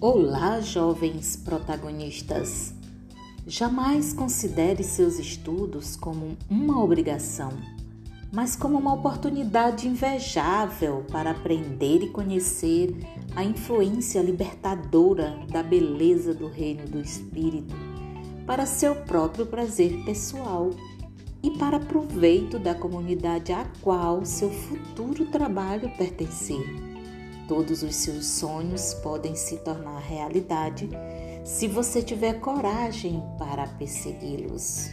Olá, jovens protagonistas! Jamais considere seus estudos como uma obrigação, mas como uma oportunidade invejável para aprender e conhecer a influência libertadora da beleza do reino do Espírito para seu próprio prazer pessoal e para proveito da comunidade a qual seu futuro trabalho pertencer. Todos os seus sonhos podem se tornar realidade se você tiver coragem para persegui-los.